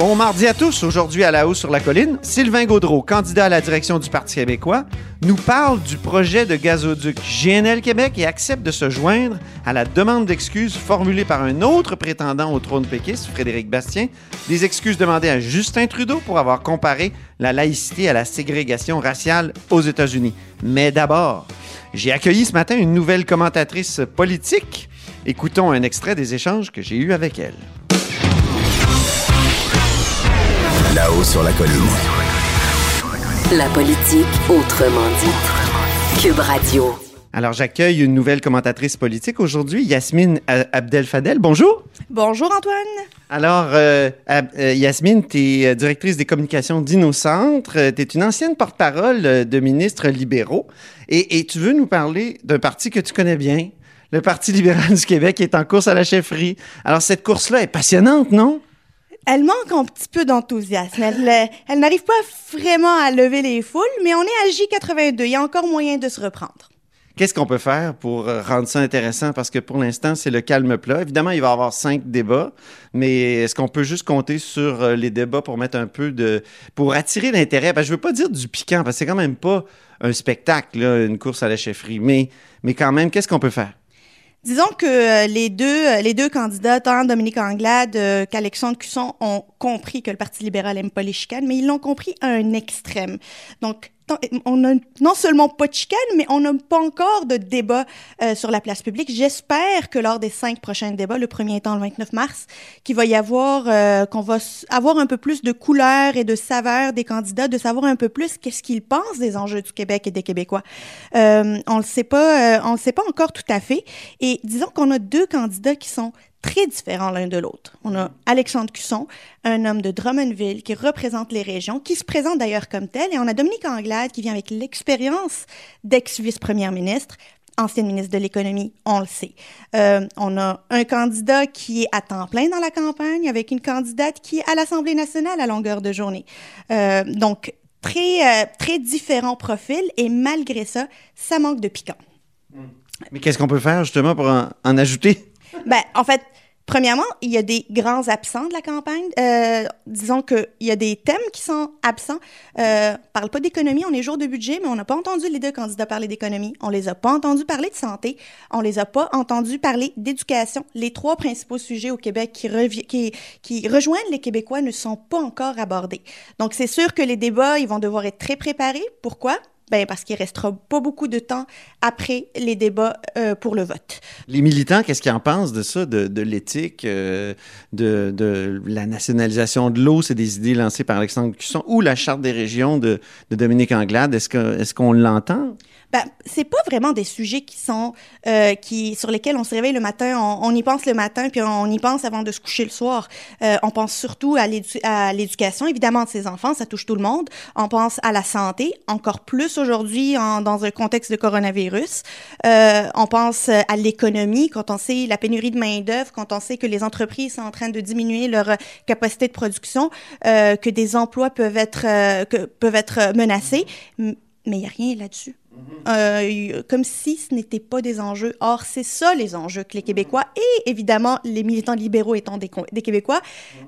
Bon mardi à tous. Aujourd'hui à la hausse sur la colline, Sylvain Gaudreau, candidat à la direction du Parti québécois, nous parle du projet de gazoduc GNL Québec et accepte de se joindre à la demande d'excuses formulée par un autre prétendant au trône péquiste, Frédéric Bastien, des excuses demandées à Justin Trudeau pour avoir comparé la laïcité à la ségrégation raciale aux États-Unis. Mais d'abord, j'ai accueilli ce matin une nouvelle commentatrice politique. Écoutons un extrait des échanges que j'ai eus avec elle. Là-haut sur la colline. La politique autrement dit. Cube Radio. Alors, j'accueille une nouvelle commentatrice politique aujourd'hui, Yasmine Abdel Fadel. Bonjour. Bonjour Antoine. Alors, euh, Ab- euh, Yasmine, tu es directrice des communications d'InnoCentre. Tu es une ancienne porte-parole euh, de ministres libéraux. Et, et tu veux nous parler d'un parti que tu connais bien, le Parti libéral du Québec, qui est en course à la chefferie. Alors, cette course-là est passionnante, non? Elle manque un petit peu d'enthousiasme. Elle, euh, elle n'arrive pas vraiment à lever les foules, mais on est à J82. Il y a encore moyen de se reprendre. Qu'est-ce qu'on peut faire pour euh, rendre ça intéressant? Parce que pour l'instant, c'est le calme plat. Évidemment, il va y avoir cinq débats, mais est-ce qu'on peut juste compter sur euh, les débats pour mettre un peu de... pour attirer l'intérêt? Que je veux pas dire du piquant, parce que c'est quand même pas un spectacle, une course à la chefferie, mais, mais quand même, qu'est-ce qu'on peut faire? Disons que euh, les deux, euh, les deux candidats, tant Dominique Anglade euh, qu'Alexandre Cusson, ont compris que le Parti libéral aime pas les chicanes, mais ils l'ont compris à un extrême. Donc, on n'a non seulement pas de chicanes, mais on n'a pas encore de débat euh, sur la place publique. J'espère que lors des cinq prochains débats, le premier étant le 29 mars, qu'il va y avoir, euh, qu'on va avoir un peu plus de couleur et de saveur des candidats, de savoir un peu plus qu'est-ce qu'ils pensent des enjeux du Québec et des Québécois. Euh, on le sait pas, euh, on le sait pas encore tout à fait. Et disons qu'on a deux candidats qui sont très différents l'un de l'autre. On a Alexandre Cusson, un homme de Drummondville qui représente les régions, qui se présente d'ailleurs comme tel, et on a Dominique Anglade qui vient avec l'expérience d'ex-vice-première ministre, ancienne ministre de l'économie, on le sait. Euh, on a un candidat qui est à temps plein dans la campagne avec une candidate qui est à l'Assemblée nationale à longueur de journée. Euh, donc, très, euh, très différents profils, et malgré ça, ça manque de piquant. Mais qu'est-ce qu'on peut faire justement pour en, en ajouter? Ben, en fait, premièrement, il y a des grands absents de la campagne. Euh, disons qu'il y a des thèmes qui sont absents. Euh, on parle pas d'économie, on est jour de budget, mais on n'a pas entendu les deux candidats parler d'économie. On les a pas entendus parler de santé. On les a pas entendus parler d'éducation. Les trois principaux sujets au Québec qui, rejoignent les Québécois ne sont pas encore abordés. Donc, c'est sûr que les débats, ils vont devoir être très préparés. Pourquoi? Ben, parce qu'il restera pas beaucoup de temps après les débats euh, pour le vote. Les militants, qu'est-ce qu'ils en pensent de ça, de, l'éthique, euh, de, la nationalisation de l'eau? C'est des idées lancées par Alexandre Cusson ou la Charte des régions de, Dominique Anglade. Est-ce qu'on l'entend? Ben, c'est pas vraiment des sujets qui sont euh, qui sur lesquels on se réveille le matin, on, y pense le matin puis on y pense avant de se coucher le soir. Euh, on pense surtout à l'édu- à l'éducation évidemment de ses enfants, ça touche tout le monde. On pense à la santé, encore plus aujourd'hui dans un contexte de coronavirus. Euh, on pense à l'économie quand on sait la pénurie de main d'œuvre, quand on sait que les entreprises sont en train de diminuer leur capacité de production, que des emplois peuvent être peuvent être menacés, mais il y a rien là-dessus. Euh, comme si ce n'était pas des enjeux. Or, c'est ça les enjeux que les Québécois et évidemment les militants libéraux étant des, Québécois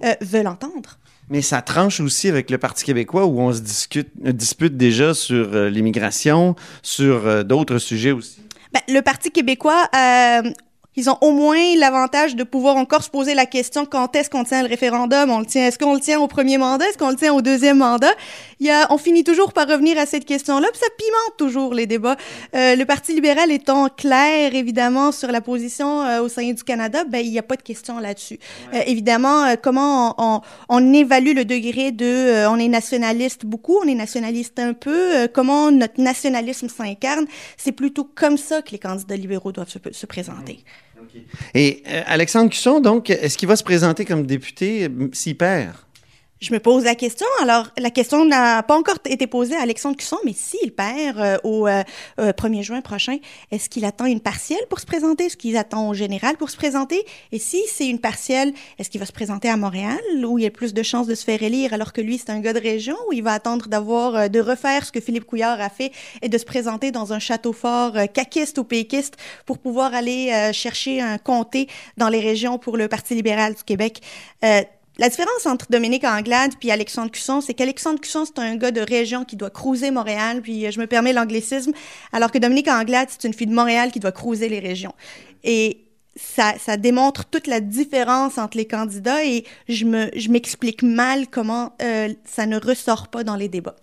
euh, veulent entendre. Mais ça tranche aussi avec le Parti québécois où on se discute, euh, dispute déjà sur euh, l'immigration, sur euh, d'autres sujets aussi. Ben, le Parti québécois, euh, Ils ont au moins l'avantage de pouvoir encore se poser la question quand est-ce qu'on tient le référendum? On le tient Est-ce qu'on le tient au premier mandat? Est-ce qu'on le tient au deuxième mandat? Il y a, on finit toujours par revenir à cette question-là, puis ça pimente toujours les débats. Euh, le Parti libéral étant clair évidemment sur la position euh, au sein du Canada, ben il n'y a pas de question là-dessus. Euh, évidemment, euh, comment on, on, on, évalue le degré de euh, on est nationaliste beaucoup, on est nationaliste un peu, euh, comment notre nationalisme s'incarne, c'est plutôt comme ça que les candidats libéraux doivent se, se présenter. Et euh, Alexandre Cusson, donc, est-ce qu'il va se présenter comme député s'il perd? Je me pose la question. Alors, la question n'a pas encore été posée à Alexandre Cusson, mais s'il perd euh, au euh, 1er juin prochain, est-ce qu'il attend une partielle pour se présenter? Est-ce qu'il attend au général pour se présenter? Et si c'est une partielle, est-ce qu'il va se présenter à Montréal, où il y a plus de chances de se faire élire, alors que lui, c'est un gars de région, ou il va attendre d'avoir, euh, de refaire ce que Philippe Couillard a fait et de se présenter dans un château fort euh, caquiste ou péquiste pour pouvoir aller euh, chercher un comté dans les régions pour le Parti libéral du Québec? Euh, la différence entre Dominique Anglade puis Alexandre Cusson, c'est qu'Alexandre Cusson, c'est un gars de région qui doit cruiser Montréal, puis je me permets l'anglicisme, alors que Dominique Anglade, c'est une fille de Montréal qui doit cruiser les régions. Et ça, ça démontre toute la différence entre les candidats et je me, je m'explique mal comment euh, ça ne ressort pas dans les débats.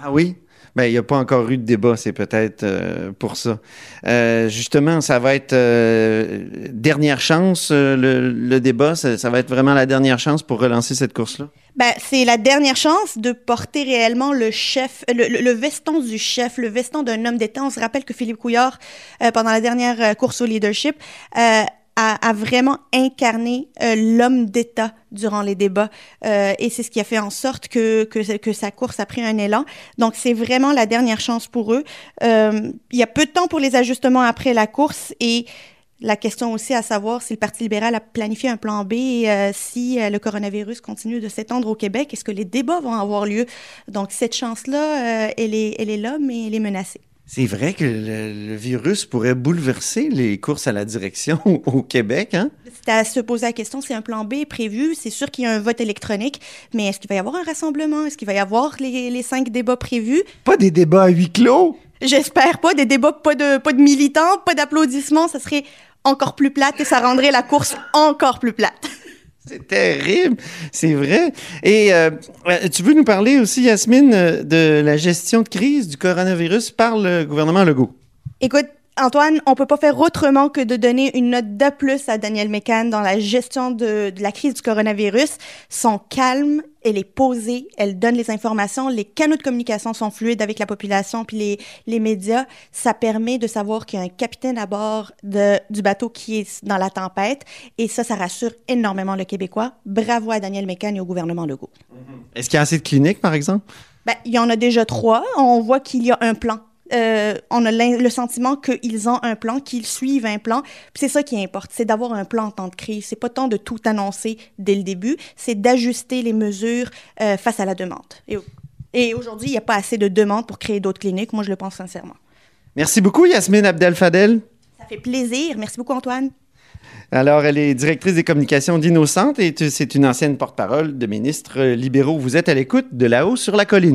Ah oui? Ben, il n'y a pas encore eu de débat, c'est peut-être euh, pour ça. Euh, justement, ça va être euh, dernière chance, le, débat, ça, va être vraiment la dernière chance pour relancer cette course-là? Ben, c'est la dernière chance de porter réellement le chef, le, le, veston du chef, le veston d'un homme d'État. On se rappelle que Philippe Couillard, pendant la dernière course au leadership, a, vraiment incarné euh, l'homme d'État durant les débats. Euh, et c'est ce qui a fait en sorte que, que, que, sa course a pris un élan. Donc, c'est vraiment la dernière chance pour eux. Euh, il y a peu de temps pour les ajustements après la course et la question aussi à savoir si le Parti libéral a planifié un plan B euh, si euh, le coronavirus continue de s'étendre au Québec, est-ce que les débats vont avoir lieu? Donc, cette chance-là, euh, elle, est, elle est là, mais elle est menacée. C'est vrai que le, le, virus pourrait bouleverser les courses à la direction au Québec, hein? C'est à se poser la question, c'est un plan B prévu, c'est sûr qu'il y a un vote électronique, mais est-ce qu'il va y avoir un rassemblement? Est-ce qu'il va y avoir les, les cinq débats prévus? Pas des débats à huis clos! J'espère pas, des débats, pas de, pas de militants, pas d'applaudissements, ça serait encore plus plate et ça rendrait la course encore plus plate. C'est terrible, c'est vrai. Et euh, tu veux nous parler aussi, Yasmine, de la gestion de crise du coronavirus par le gouvernement Legault? Écoute, Antoine, on peut pas faire autrement que de donner une note de plus à Daniel Mécan dans la gestion de, de, la crise du coronavirus. Son calme, elle est posée, elle donne les informations, les canaux de communication sont fluides avec la population puis les, les médias. Ça permet de savoir qu'il y a un capitaine à bord de, du bateau qui est dans la tempête et ça, ça rassure énormément le Québécois. Bravo à Daniel Mécan et au gouvernement Legault. Est-ce qu'il y a assez de cliniques, par exemple? Ben, il y en a déjà trois. On voit qu'il y a un plan euh, on a le sentiment qu'ils ont un plan, qu'ils suivent un plan. c'est ça qui importe, c'est d'avoir un plan en temps de crise. C'est pas tant de tout annoncer dès le début, c'est d'ajuster les mesures euh, face à la demande. Et, et aujourd'hui, il n'y a pas assez de demande pour créer d'autres cliniques. Moi, je le pense sincèrement. Merci beaucoup, Yasmine Abdel-Fadel. Ça fait plaisir. Merci beaucoup, Antoine. Alors, elle est directrice des communications d'Innocente et c'est une ancienne porte-parole de ministres libéraux. Vous êtes à l'écoute de là-haut sur la colline.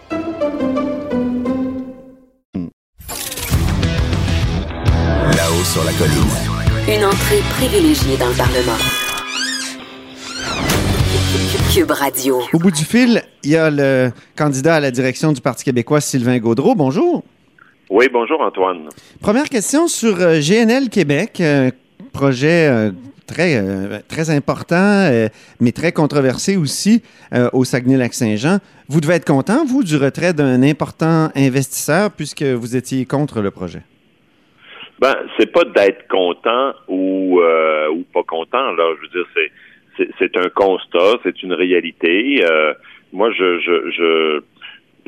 Là-haut sur la colline. Une entrée privilégiée dans le Parlement. Cube Radio. Au bout du fil, il y a le candidat à la direction du Parti québécois, Sylvain Gaudreau. Bonjour. Oui, bonjour Antoine. Première question sur euh, GNL Québec, euh, projet euh, très, très important, mais très controversé aussi au Saguenay-Lac-Saint-Jean. Vous devez être content, vous, du retrait d'un important investisseur puisque vous étiez contre le projet. Ben, c'est pas d'être content ou, euh, ou pas content. Là, je veux dire, c'est c'est un constat, c'est une réalité. Euh, moi, je, je, je,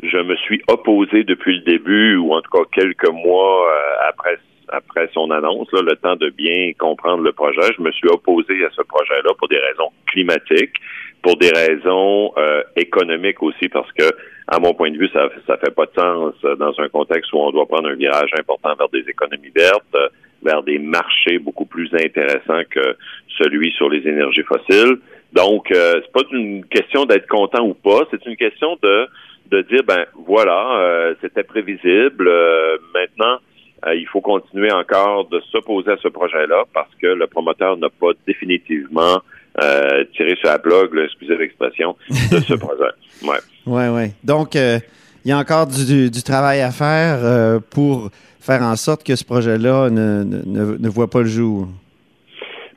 je me suis opposé depuis le début, ou en tout cas quelques mois euh, après après son annonce, là, le temps de bien comprendre le projet. Je me suis opposé à ce projet-là pour des raisons climatiques, pour des raisons euh, économiques aussi, parce que, à mon point de vue, ça ça fait pas de sens euh, dans un contexte où on doit prendre un virage important vers des économies vertes, euh, vers des marchés beaucoup plus intéressants que celui sur les énergies fossiles. Donc, euh, c'est pas une question d'être content ou pas, c'est une question de de dire ben voilà, euh, c'était prévisible. euh, maintenant, euh, il faut continuer encore de s'opposer à ce projet-là parce que le promoteur n'a pas définitivement euh, tiré sur la blog, excusez l'expression, de ce projet. Ouais. Oui, oui. Donc, euh, il y a encore du, du- du travail à faire euh, pour faire en sorte que ce projet-là ne, ne, ne- voit pas le jour.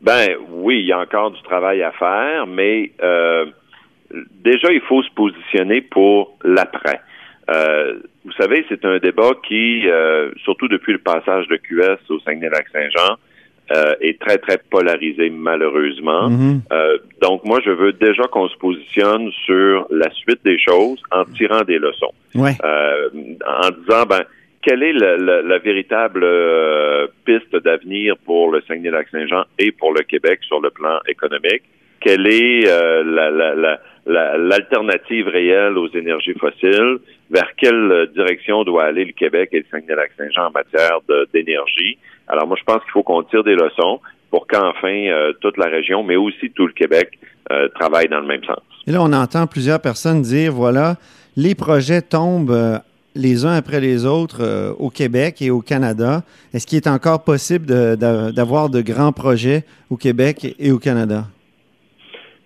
Ben oui, il y a encore du travail à faire, mais euh, déjà, il faut se positionner pour l'après. Vous savez, c'est un débat qui, surtout depuis le passage de QS au Saguenay-Lac-Saint-Jean, euh, est très, très polarisé, malheureusement. Mhm. Euh, donc, moi, je veux déjà qu'on se positionne sur la suite des choses en tirant des leçons. Ouais. Euh, en disant, ben, quelle est la, la- la véritable euh, piste d'avenir pour le Saguenay-Lac-Saint-Jean et pour le Québec sur le plan économique? Quelle est euh, la- la- la- la- l'alternative réelle aux énergies fossiles? Vers quelle euh, direction doit aller le Québec et le Saguenay-Lac-Saint-Jean en matière d'énergie? Alors moi, je pense qu'il faut qu'on tire des leçons pour qu'enfin euh, toute la région, mais aussi tout le Québec, euh, travaille dans le même sens. Et là, on entend plusieurs personnes dire, voilà, les projets tombent les uns après les autres au Québec et au Canada. Est-ce qu'il est encore possible d'avoir de grands projets au Québec et au Canada?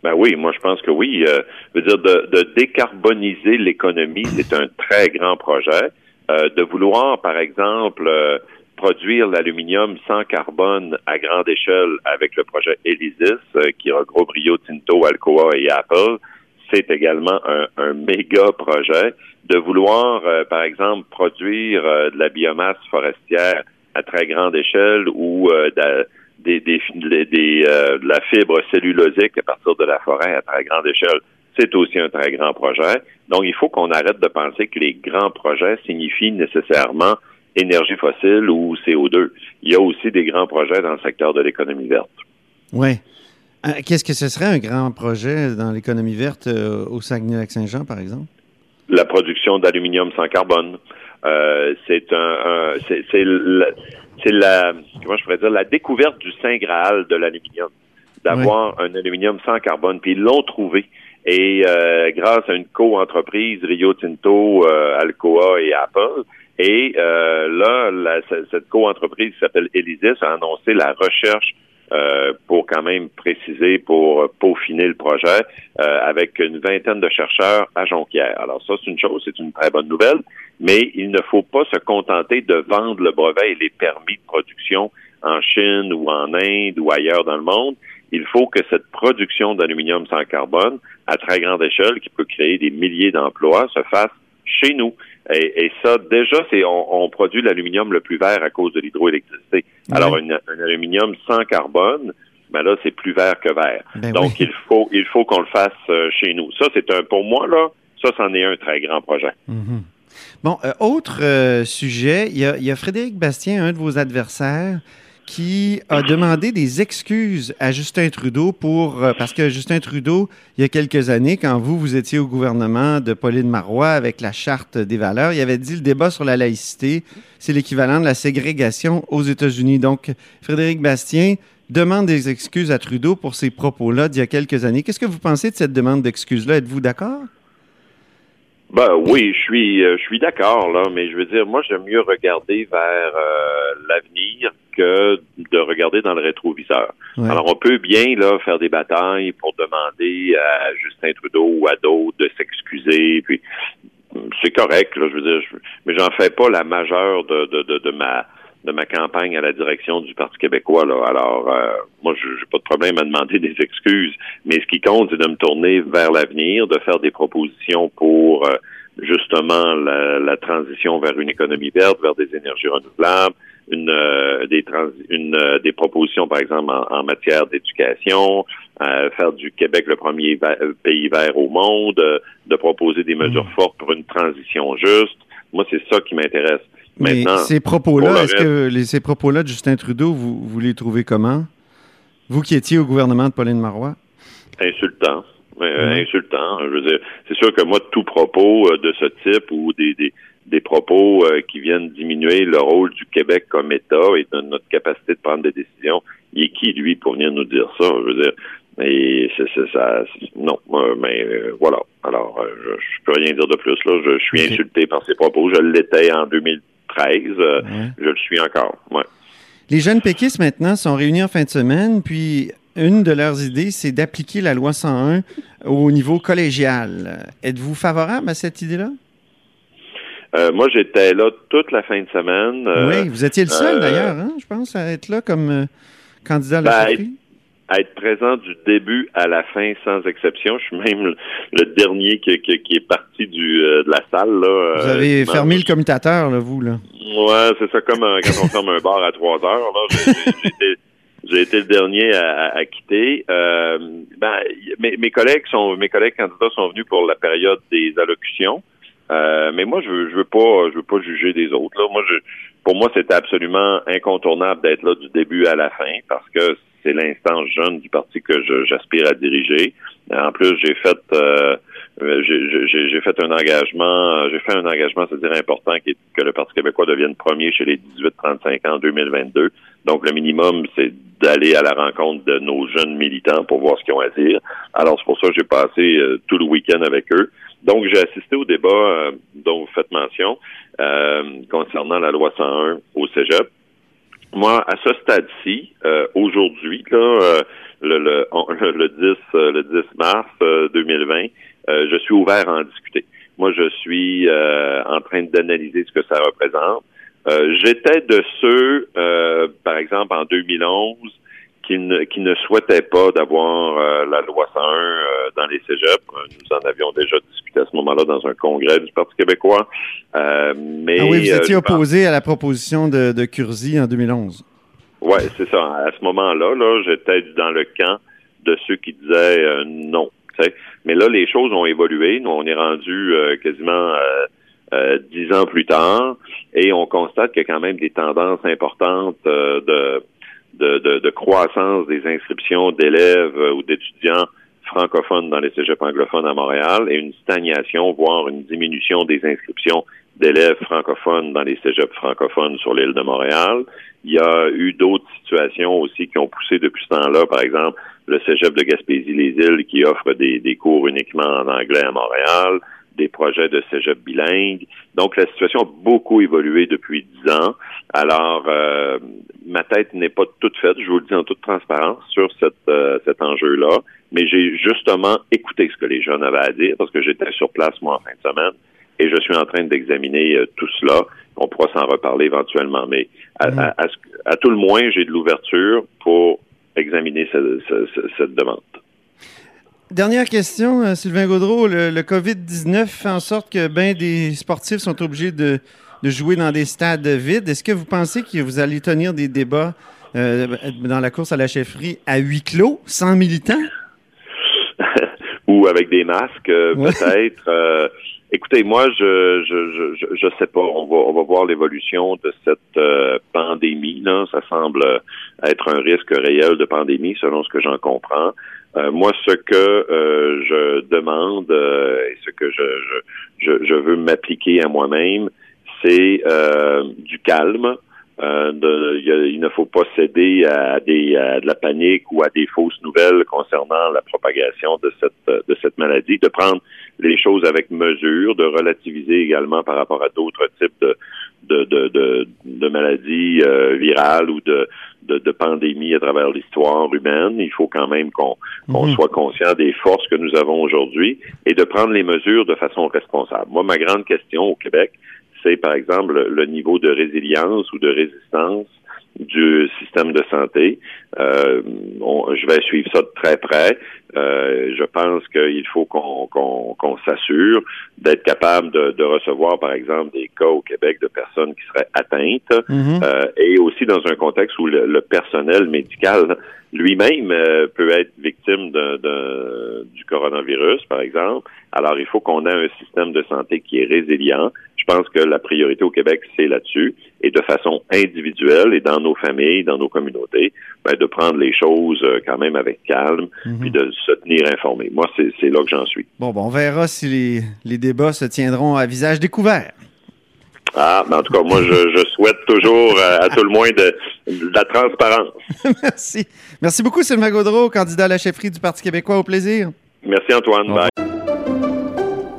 Ben oui, moi je pense que oui. Euh, je veux dire, de, de décarboniser l'économie, c'est un très grand projet. Euh, de vouloir, par exemple, euh, produire l'aluminium sans carbone à grande échelle avec le projet Elysis, euh, qui regroupe Rio Tinto, Alcoa et Apple, c'est également un, un méga projet. De vouloir, euh, par exemple, produire euh, de la biomasse forestière à très grande échelle ou de- des, des, des- des, euh, de la fibre cellulosique à partir de la forêt à très grande échelle, c'est aussi un très grand projet. Donc, il faut qu'on arrête de penser que les grands projets signifient nécessairement énergie fossile ou CO2. Il y a aussi des grands projets dans le secteur de l'économie verte. Oui. Euh, Qu'est-ce que ce serait un grand projet dans l'économie verte euh, au Saguenay-Lac-Saint-Jean, par exemple? la production d'aluminium sans carbone. Euh, c'est un, un- c'est c'est la, comment je pourrais dire la découverte du saint graal de l'aluminium, d'avoir un aluminium sans carbone. Puis ils l'ont trouvé. Et euh, grâce à une co-entreprise Rio Tinto, euh, Alcoa et Apple. Et euh, là, la- ce- cette co-entreprise qui s'appelle Elysis a annoncé la recherche euh, pour quand même préciser, pour peaufiner le projet, euh, avec une vingtaine de chercheurs à Jonquière. Alors ça, c'est une chose, c'est une très bonne nouvelle, mais il ne faut pas se contenter de vendre le brevet et les permis de production en Chine ou en Inde ou ailleurs dans le monde. Il faut que cette production d'aluminium sans carbone, à très grande échelle, qui peut créer des milliers d'emplois, se fasse chez nous. Et, et ça, déjà, c'est on, on produit l'aluminium le plus vert à cause de l'hydroélectricité. Alors, un, un aluminium sans carbone, ben là, c'est plus vert que vert. Ben Donc, oui. il faut il faut qu'on le fasse euh, chez nous. Ça, c'est un pour moi là. Ça, c'en est un très grand projet. Mhm. Bon, euh, autre euh, sujet, il y, a, il y a Frédéric Bastien, un de vos adversaires, qui a demandé des excuses à Justin Trudeau pour euh, parce que Justin Trudeau, il y a quelques années, quand vous vous étiez au gouvernement de Pauline Marois avec la charte des valeurs, il avait dit le débat sur la laïcité, c'est l'équivalent de la ségrégation aux États-Unis. Donc, Frédéric Bastien demande des excuses à Trudeau pour ces propos-là d'il y a quelques années. Qu'est-ce que vous pensez de cette demande d'excuses-là? Êtes-vous d'accord? Ben oui, je suis euh, je suis d'accord là, mais je veux dire, moi j'aime mieux regarder vers euh, l'avenir que de regarder dans le rétroviseur. Ouais. Alors on peut bien là faire des batailles pour demander à Justin Trudeau ou à d'autres de s'excuser, puis c'est correct là, je veux dire, je- mais j'en fais pas la majeure de, de, de, de ma de ma campagne à la direction du Parti québécois. Là. Alors, euh, moi, je n'ai pas de problème à demander des excuses, mais ce qui compte, c'est de me tourner vers l'avenir, de faire des propositions pour euh, justement la, la transition vers une économie verte, vers des énergies renouvelables, une, euh, des, trans- une, euh, des propositions, par exemple, en, en matière d'éducation, euh, faire du Québec le premier va- pays vert au monde, de proposer des mesures fortes pour une transition juste. Moi, c'est ça qui m'intéresse. Mais Maintenant, ces propos-là, est-ce que les, ces propos-là de Justin Trudeau, vous, vous les trouvez comment? Vous qui étiez au gouvernement de Pauline Marois? insultant. Euh, Mhm. Insultant. Je veux dire, c'est sûr que moi, tout propos euh, de ce type ou des, des, des propos euh, qui viennent diminuer le rôle du Québec comme État et de notre capacité de prendre des décisions, il est qui, lui, pour venir nous dire ça? Je veux dire, et c'est ça. Non, euh, mais euh, voilà. Alors, euh, je, je peux rien dire de plus. Là, je, je suis insulté par ces propos. Je l'étais en 2013. euh, Ouais. Je le suis encore. Ouais. Les jeunes péquistes, maintenant, sont réunis en fin de semaine, puis une de leurs idées, c'est d'appliquer la loi 101 au niveau collégial. Êtes-vous favorable à cette idée-là? Euh, moi, j'étais là toute la fin de semaine. euh, oui, vous étiez le seul, euh, d'ailleurs, hein, je pense, à être là comme euh, candidat à la Ben, à être présent du début à la fin sans exception. Je suis même le, le dernier qui, qui, qui est parti du, euh, de la salle. Là, Vous avez fermé le commutateur, là, vous, là. Ouais, c'est ça comme euh, quand on ferme un bar à trois heures. Là, j'ai, été, le dernier à, à- à quitter. Ben, mes, mes collègues sont, mes collègues candidats sont venus pour la période des allocutions. Euh, mais moi, je veux, je veux pas, je veux pas juger des autres. Là. Moi, je, pour moi, c'était absolument incontournable d'être là du début à la fin parce que c'est l'instance jeune du parti que j'aspire à diriger. En plus, j'ai fait, euh, j'ai- fait un engagement, j'ai fait un engagement, c'est-à-dire important, qui est que le Parti québécois devienne premier chez les 18-35 ans en 2022. Donc, le minimum, c'est d'aller à la rencontre de nos jeunes militants pour voir ce qu'ils ont à dire. Alors, c'est pour ça que j'ai passé euh, tout le week-end avec eux. Donc, j'ai assisté au débat euh, dont vous faites mention euh, concernant la loi 101 au Cégep. Moi, à ce stade-ci, euh, aujourd'hui, euh, le, le, le 10, euh, le 10 mars euh, 2020, euh, je suis ouvert à en discuter. Moi, je suis en train d'analyser ce que ça représente. J'étais de ceux, par exemple, en 2011, qui ne, qui ne souhaitaient pas d'avoir euh, la loi 101 euh, dans les cégeps. Euh, Nous en avions déjà discuté à ce moment-là dans un congrès du Parti québécois. Euh, mais, Ah oui, vous euh, étiez pense- opposé à la proposition de, de Curzi en 2011. Ouais, c'est ça. À ce moment-là, là, j'étais dans le camp de ceux qui disaient euh, non. tu sais. Mais là, les choses ont évolué. Nous, on est rendu euh, quasiment euh, euh, dix ans plus tard, et on constate qu'il y a quand même des tendances importantes euh, de, de, de, de croissance des inscriptions d'élèves euh, ou d'étudiants francophones dans les cégeps anglophones à Montréal et une stagnation, voire une diminution des inscriptions d'élèves francophones dans les cégeps francophones sur l'île de Montréal. Il y a eu d'autres situations aussi qui ont poussé depuis ce temps-là, par exemple, le cégep de Gaspésie-les-Îles qui offre des, des cours uniquement en anglais à Montréal, des projets de cégep bilingue. Donc, la situation a beaucoup évolué depuis dix ans. Alors, euh, ma tête n'est pas toute faite, je vous le dis en toute transparence, sur cette, euh, cet enjeu-là. Mais j'ai justement écouté ce que les jeunes avaient à dire parce que j'étais sur place, moi, en fin de semaine. Et je suis en train d'examiner euh, tout cela. On pourra s'en reparler éventuellement. Mais à, à- à à tout le moins, j'ai de l'ouverture pour examiner ce- ce- ce- cette demande. Dernière question, euh, Sylvain Gaudreau. Le, le COVID-19 fait en sorte que ben des sportifs sont obligés de, de jouer dans des stades vides. Est-ce que vous pensez que vous allez tenir des débats euh, dans la course à la chefferie à huis clos, sans militants? ou avec des masques, euh, Ouais. peut-être. Euh, écoutez, moi, je, je, je, je, je sais pas. On va, on va voir l'évolution de cette pandémie. Là, ça semble être un risque réel de pandémie, selon ce que j'en comprends. Euh, moi, ce que euh, je demande euh, et ce que je, je, je, veux m'appliquer à moi-même, c'est du calme. Euh, de- il, y a- il ne faut pas céder à, des, à de la panique ou à des fausses nouvelles concernant la propagation de cette, de cette maladie, de prendre les choses avec mesure, de relativiser également par rapport à d'autres types de, de, de, de, de maladies euh, virales ou de, de, de pandémies à travers l'histoire humaine. Il faut quand même qu'on qu'on Mhm. soit conscient des forces que nous avons aujourd'hui et de prendre les mesures de façon responsable. Moi, ma grande question au Québec, c'est par exemple le- niveau de résilience ou de résistance du système de santé. Euh, on- je vais suivre ça de très près. Euh, je pense qu'il faut qu'on s'assure d'être capable de, de recevoir, par exemple, des cas au Québec de personnes qui seraient atteintes Mhm. euh, et aussi dans un contexte où le, le personnel médical lui-même euh, peut être victime de, de- du coronavirus, par exemple. Alors, il faut qu'on ait un système de santé qui est résilient. Je pense que la priorité au Québec, c'est là-dessus, et de façon individuelle et dans nos familles, dans nos communautés, ben, de prendre les choses euh, quand même avec calme, puis de se tenir informé. Moi, c'est là que j'en suis. Bon, bon, on verra si les, les débats se tiendront à visage découvert. Ah, mais en tout cas, moi, je, je souhaite toujours, euh, à tout le moins, de, de la transparence. Merci. Merci beaucoup, Sylvain Gaudreau, candidat à la chefferie du Parti québécois. Au plaisir. Merci, Antoine. Bye.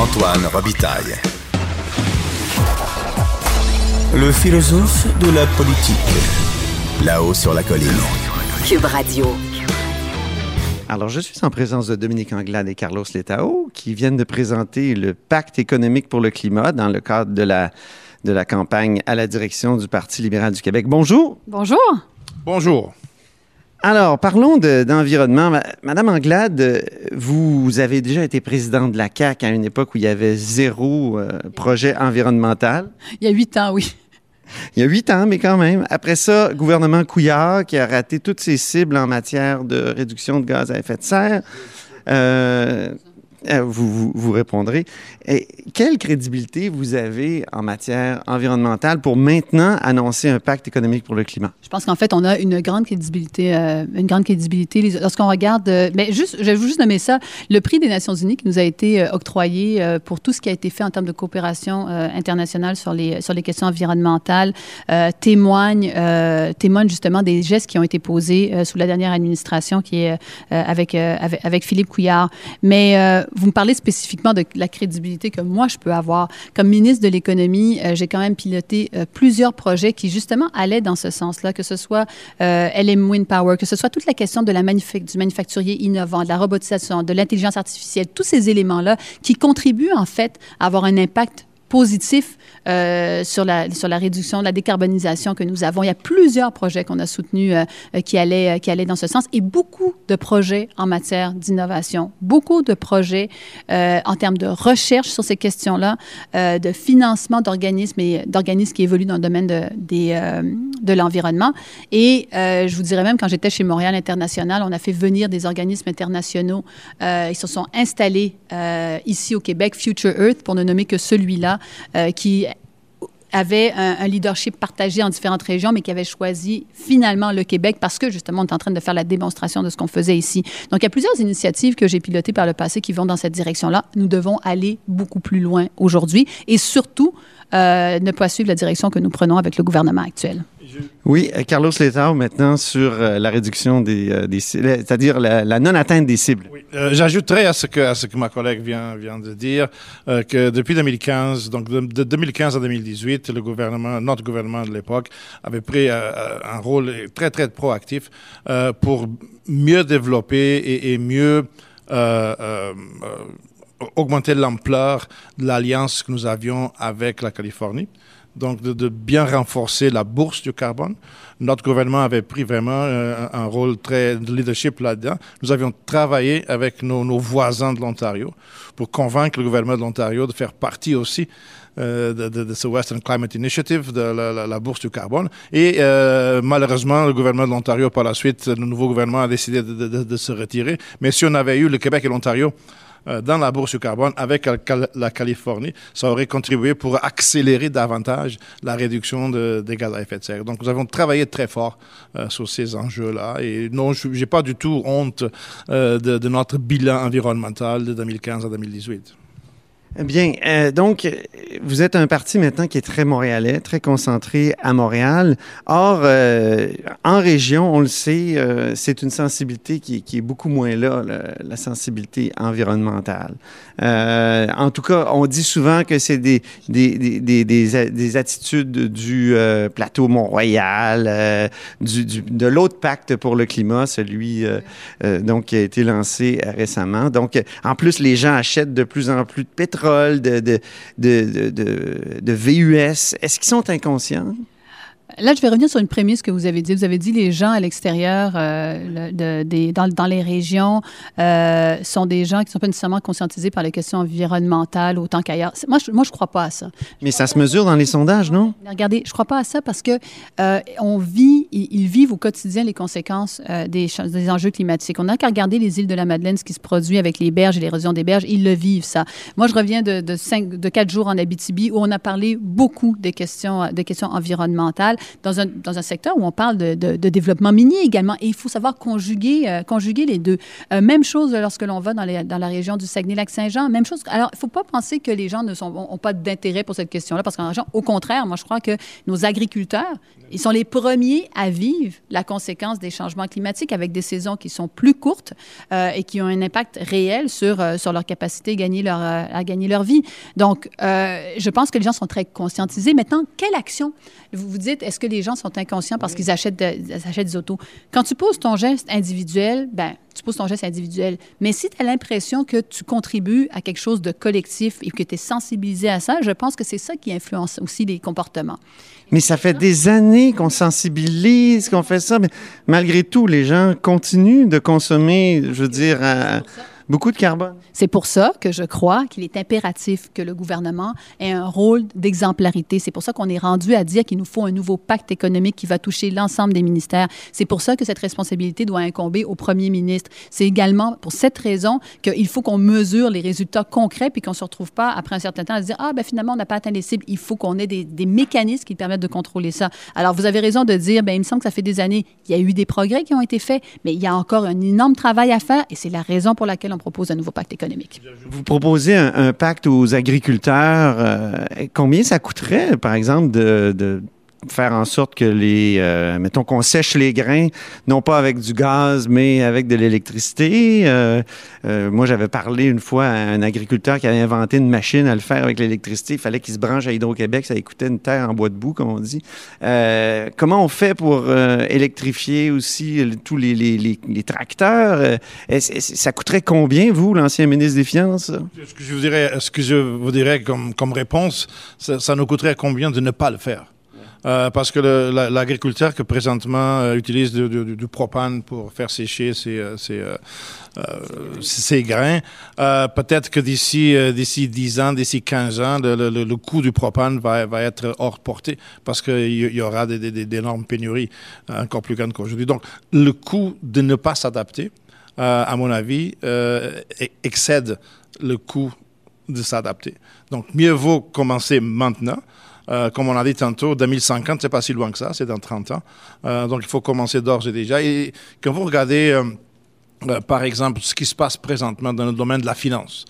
Antoine Robitaille. Le philosophe de la politique. Là-haut sur la colline. Cube Radio. Alors, je suis en présence de Dominique Anglade et Carlos Letao qui viennent de présenter le pacte économique pour le climat dans le cadre de la, de la campagne à la direction du Parti libéral du Québec. Bonjour. Bonjour. Bonjour. Alors, parlons de- d'environnement. Ma- Madame Anglade, vous avez déjà été présidente de la CAQ à une époque où il y avait zéro euh, projet environnemental. Il y a huit ans, oui. Il y a huit ans, mais quand même. Après ça, gouvernement Couillard qui a raté toutes ses cibles en matière de réduction de gaz à effet de serre. Euh, euh, vous, vous, répondrez. Et quelle crédibilité vous avez en matière environnementale pour maintenant annoncer un pacte économique pour le climat? Je pense qu'en fait, on a une grande crédibilité, euh, une grande crédibilité lorsqu'on regarde. euh, mais juste, je vais juste nommer ça. Le prix des Nations Unies qui nous a été octroyé pour tout ce qui a été fait en termes de coopération internationale sur les sur les questions environnementales témoigne témoigne justement des gestes qui ont été posés sous la dernière administration qui est avec, avec avec Philippe Couillard. Mais vous me parlez spécifiquement de la crédibilité que moi je peux avoir comme ministre de l'économie. euh, J'ai quand même piloté euh, plusieurs projets qui justement allaient dans ce sens-là, que ce soit euh, LM Wind Power, que ce soit toute la question de la du manufacturier innovant, de la robotisation, de l'intelligence artificielle, tous ces éléments-là qui contribuent en fait à avoir un impact positif euh, sur, la, sur la réduction, la décarbonisation que nous avons. Il y a plusieurs projets qu'on a soutenus euh, euh, qui, allaient, qui allaient dans ce sens et beaucoup de projets en matière d'innovation, beaucoup de projets en termes de recherche sur ces questions-là, de financement d'organismes et d'organismes qui évoluent dans le domaine de, des, de l'environnement. Et je vous dirais même, quand j'étais chez Montréal International, on a fait venir des organismes internationaux. Ils se sont installés ici au Québec, Future Earth, pour ne nommer que celui-là, euh, qui avait un, leadership partagé en différentes régions, mais qui avait choisi finalement le Québec parce que justement, on est en train de faire la démonstration de ce qu'on faisait ici. Donc, il y a plusieurs initiatives que j'ai pilotées par le passé qui vont dans cette direction-là. Nous devons aller beaucoup plus loin aujourd'hui et surtout euh, ne pas suivre la direction que nous prenons avec le gouvernement actuel. Oui, euh, Carlos Letao, maintenant sur euh, la réduction des, euh, des cibles, c'est-à-dire la, la non-atteinte des cibles. Oui, euh, J'ajouterais à ce que à ce que ma collègue vient vient de dire euh, que depuis 2015, donc de, de 2015 à 2018, le gouvernement, notre gouvernement de l'époque, avait pris euh, un rôle très très proactif pour mieux développer et, et mieux augmenter l'ampleur de l'alliance que nous avions avec la Californie. Donc, de, bien renforcer la bourse du carbone. Notre gouvernement avait pris vraiment euh, un rôle très de leadership là-dedans. Nous avions travaillé avec nos, voisins de l'Ontario pour convaincre le gouvernement de l'Ontario de faire partie aussi euh, de, de, ce Western Climate Initiative, de la, bourse du carbone. Et euh, malheureusement, le gouvernement de l'Ontario, par la suite, le nouveau gouvernement a décidé de, se retirer. Mais si on avait eu le Québec et l'Ontario, dans la bourse du carbone avec la Californie, ça aurait contribué pour accélérer davantage la réduction de, des gaz à effet de serre. Donc, nous avons travaillé très fort euh, sur ces enjeux-là. Et non, je n'ai pas du tout honte euh, de, notre bilan environnemental de 2015 à 2018. Bien, euh, donc, vous êtes un parti maintenant qui est très montréalais, très concentré à Montréal. Or, euh, en région, on le sait, euh, c'est une sensibilité qui, est beaucoup moins là, la, sensibilité environnementale. En tout cas, on dit souvent que c'est des, des, des, des, des, attitudes du plateau Mont-Royal, de l'autre pacte pour le climat, celui donc qui a été lancé récemment. Donc, en plus, les gens achètent de plus en plus de pétrole de, de, de- de VUS. Est-ce qu'ils sont inconscients? Là, je vais revenir sur une prémisse que vous avez dit. Vous avez dit les gens à l'extérieur, euh, le- de- des- dans, dans les régions, euh, sont des gens qui ne sont pas nécessairement conscientisés par les questions environnementales autant qu'ailleurs. Moi, je ne crois pas à ça. Mais ça se mesure dans les sondages, non? Regardez, je crois pas à ça parce que euh, on vit, ils, ils vivent au quotidien les conséquences des, enjeux climatiques. On n'a qu'à regarder les îles de la Madeleine, ce qui se produit avec les berges et l'érosion des berges. Ils le vivent, ça. Moi, je reviens de, de, cinq, de quatre jours en Abitibi où on a parlé beaucoup des questions, des questions environnementales dans un, dans un secteur où on parle de, développement minier également. Et il faut savoir conjuguer, euh, conjuguer les deux. Euh, même chose lorsque l'on va dans, les, dans la région du Saguenay-Lac-Saint-Jean. Même chose. Alors, il ne faut pas penser que les gens ne sont, ont, ont pas d'intérêt pour cette question-là parce qu'en région, au contraire, moi, je crois que nos agriculteurs, ils sont les premiers à vivre la conséquence des changements climatiques avec des saisons qui sont plus courtes euh, et qui ont un impact réel sur, sur leur capacité à gagner leur, à gagner leur vie. Donc, je pense que les gens sont très conscientisés. Maintenant, quelle action? Vous vous dites, est-ce que les gens sont inconscients parce qu'ils achètent, de- ils achètent des autos? Quand tu poses ton geste individuel, ben, tu poses ton geste individuel. Mais si tu as l'impression que tu contribues à quelque chose de collectif et que tu es sensibilisé à ça, je pense que c'est ça qui influence aussi les comportements. Mais ça fait des années qu'on sensibilise, qu'on fait ça, mais malgré tout, les gens continuent de consommer, je veux dire, beaucoup de carbone. C'est pour ça que je crois qu'il est impératif que le gouvernement ait un rôle d'exemplarité. C'est pour ça qu'on est rendu à dire qu'il nous faut un nouveau pacte économique qui va toucher l'ensemble des ministères. C'est pour ça que cette responsabilité doit incomber au premier ministre. C'est également pour cette raison qu'il faut qu'on mesure les résultats concrets puis qu'on ne se retrouve pas après un certain temps à se dire ah ben finalement on n'a pas atteint les cibles. Il faut qu'on ait des, des mécanismes qui permettent de contrôler ça. Alors vous avez raison de dire ben il me semble que ça fait des années il y a eu des progrès qui ont été faits, mais il y a encore un énorme travail à faire et c'est la raison pour laquelle on propose un nouveau pacte économique. Vous proposez un, pacte aux agriculteurs. euh, combien ça coûterait, par exemple, de faire en sorte que les, euh, mettons qu'on sèche les grains, non pas avec du gaz, mais avec de l'électricité. Euh, euh, moi, j'avais parlé une fois à un agriculteur qui avait inventé une machine à le faire avec l'électricité. Il fallait qu'il se branche à Hydro-Québec. Ça coûtait une terre en bois de boue, comme on dit. Comment on fait pour électrifier aussi tous les, les, tracteurs? Ça coûterait combien, vous, l'ancien ministre des Finances? Ce que je vous dirais, ce que je vous dirais comme, comme réponse, ça nous coûterait combien de ne pas le faire? Euh, parce que le- la- l'agriculteur que présentement euh, utilise du, propane pour faire sécher ses, euh, grains, peut-être que d'ici d'ici 10 ans, d'ici 15 ans, le, coût du propane va, va être hors portée parce qu'il y, aura d'énormes pénuries encore plus grandes qu'aujourd'hui. Donc, le coût de ne pas s'adapter, à mon avis, e- excède le coût de s'adapter. Donc, mieux vaut commencer maintenant. Euh, comme on a dit tantôt, 2050, c'est pas si loin que ça, c'est dans 30 ans. Euh, donc, il faut commencer d'ores et déjà. Et quand vous regardez, euh, par exemple, ce qui se passe présentement dans le domaine de la finance,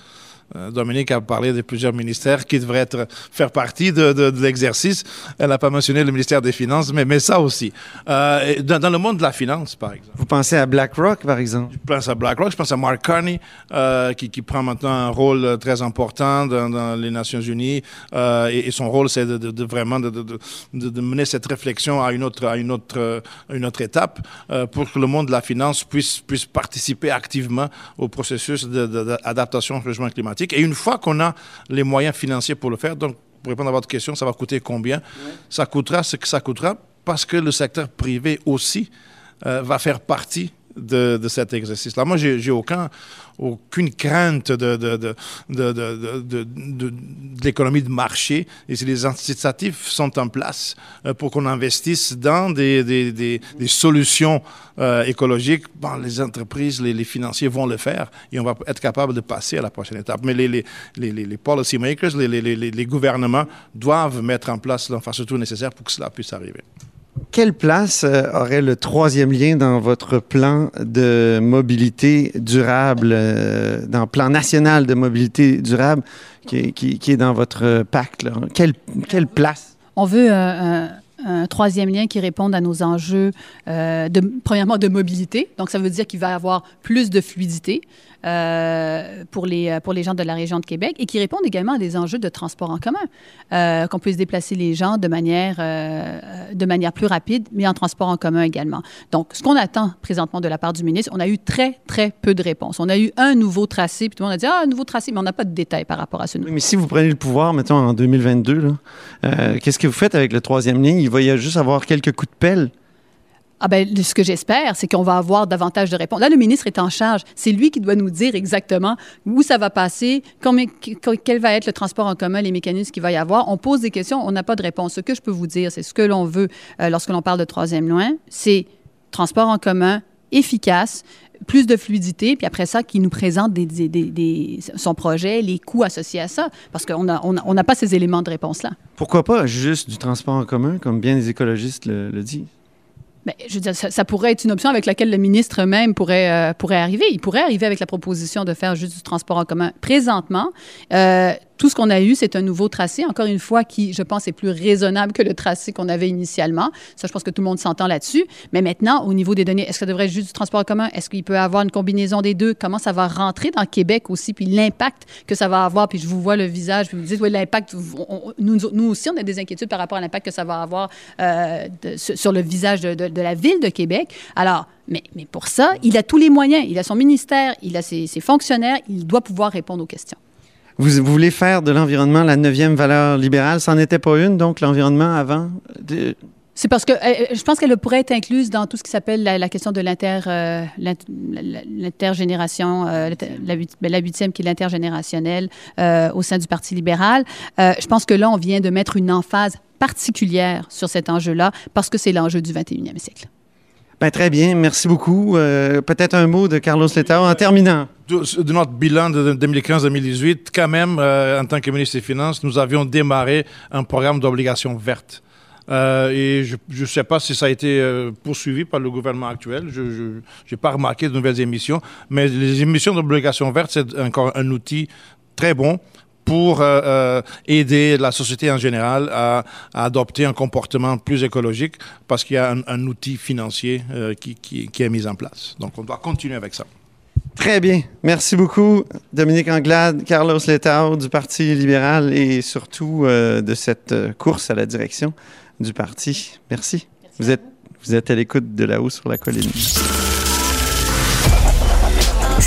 Dominique a parlé de plusieurs ministères qui devraient être, faire partie de, de- de l'exercice. Elle n'a pas mentionné le ministère des Finances, mais, mais ça aussi. Euh, dans, dans le monde de la finance, par exemple. Vous pensez à BlackRock, par exemple? Je pense à BlackRock, je pense à Mark Carney, euh, qui, qui prend maintenant un rôle euh, très important dans, dans les Nations Unies. Euh, et, et son rôle, c'est de, vraiment de, mener cette réflexion à une autre, à une autre, euh, à une autre étape euh, pour que le monde de la finance puisse, puisse participer activement au processus d'adaptation au changement climatique. Et une fois qu'on a les moyens financiers pour le faire, donc pour répondre à votre question, ça va coûter combien? Ça coûtera ce que ça coûtera parce que le secteur privé aussi euh, va faire partie de, cet exercice-là. Moi, j'ai j'ai aucun, aucune crainte de, de, l'économie de marché. Et si les incitatifs sont en place euh, pour qu'on investisse dans des, solutions euh, écologiques, bon, les entreprises, les, financiers vont le faire et on va être capable de passer à la prochaine étape. Mais les, les, les, les, les policy makers, les, les, les, les gouvernements doivent mettre en place l'infrastructure nécessaire pour que cela puisse arriver. Quelle place euh, aurait le troisième lien dans votre plan de mobilité durable, euh, dans le plan national de mobilité durable qui, est- qui- qui est dans votre pacte? là? Quelle, quelle place? On veut un troisième lien qui réponde à nos enjeux, euh, de, premièrement, de mobilité. Donc, ça veut dire qu'il va y avoir plus de fluidité euh, pour, les, pour les gens de la région de Québec et qui répondent également à des enjeux de transport en commun. Euh, qu'on puisse déplacer les gens de manière, euh, de manière plus rapide, mais en transport en commun également. Donc, ce qu'on attend présentement de la part du ministre, on a eu très, très peu de réponses. On a eu un nouveau tracé, puis tout le monde a dit, ah, un nouveau tracé, mais on n'a pas de détails par rapport à ce nouveau. Oui, mais si vous prenez le pouvoir, mettons, en 2022, là, euh, qu'est-ce que vous faites avec le troisième ligne? Il va y juste avoir quelques coups de pelle. Ah ben, ce que j'espère, c'est qu'on va avoir davantage de réponses. Là, le ministre est en charge. C'est lui qui doit nous dire exactement où ça va passer, combien, quel va être le transport en commun, les mécanismes qu'il va y avoir. On pose des questions, on n'a pas de réponse. Ce que je peux vous dire, c'est ce que l'on veut euh, lorsque l'on parle de troisième loin, c'est transport en commun efficace, plus de fluidité, puis après ça, qui nous présente des, des, des, son projet, les coûts associés à ça, parce qu'on n'a on a, on pas ces éléments de réponse-là. Pourquoi pas juste du transport en commun, comme bien les écologistes le, le disent? Bien, je veux dire, ça, ça, pourrait être une option avec laquelle le ministre même pourrait, euh, pourrait arriver. Il pourrait arriver avec la proposition de faire juste du transport en commun. Présentement, euh, tout ce qu'on a eu, c'est un nouveau tracé, encore une fois, qui, je pense, est plus raisonnable que le tracé qu'on avait initialement. Ça, je pense que tout le monde s'entend là-dessus. Mais maintenant, au niveau des données, est-ce que ça devrait être juste du transport en commun? Est-ce qu'il peut avoir une combinaison des deux? Comment ça va rentrer dans Québec aussi? Puis l'impact que ça va avoir? Puis je vous vois le visage, puis vous me dites, oui, l'impact, nous, aussi, on a des inquiétudes par rapport à l'impact que ça va avoir euh, sur le visage de, la ville de Québec. Alors, mais, pour ça, il a tous les moyens. Il a son ministère, il a ses fonctionnaires, il doit pouvoir répondre aux questions. Vous, vous, voulez faire de l'environnement la neuvième valeur libérale? Ça n'en était pas une, donc, l'environnement avant? C'est parce que euh, je pense qu'elle pourrait être incluse dans tout ce qui s'appelle la, question de l'inter, euh, l'intergénération, euh, la, la, huitième qui est l'intergénérationnel euh, au sein du Parti libéral. Euh, je pense que là, on vient de mettre une emphase particulière sur cet enjeu-là parce que c'est l'enjeu du 21e siècle. Ben, très bien, merci beaucoup. Euh, Peut-être un mot de Carlos Letao en terminant. De, de notre bilan de 2015-2018, quand même, euh, en tant que ministre des Finances, nous avions démarré un programme d'obligations vertes. Euh, et je ne sais pas si ça a été poursuivi par le gouvernement actuel. Je n'ai pas remarqué de nouvelles émissions, mais les émissions d'obligations vertes, c'est encore un outil très bon pour euh, euh, aider la société en général à, à, adopter un comportement plus écologique parce qu'il y a un, un outil financier euh, qui, qui, qui, est mis en place. Donc, on doit continuer avec ça. Très bien. Merci beaucoup, Dominique Anglade, Carlos Letao du Parti libéral et surtout euh, de cette course à la direction du parti. Merci. Merci vous, êtes, vous êtes à l'écoute de là-haut sur la colline.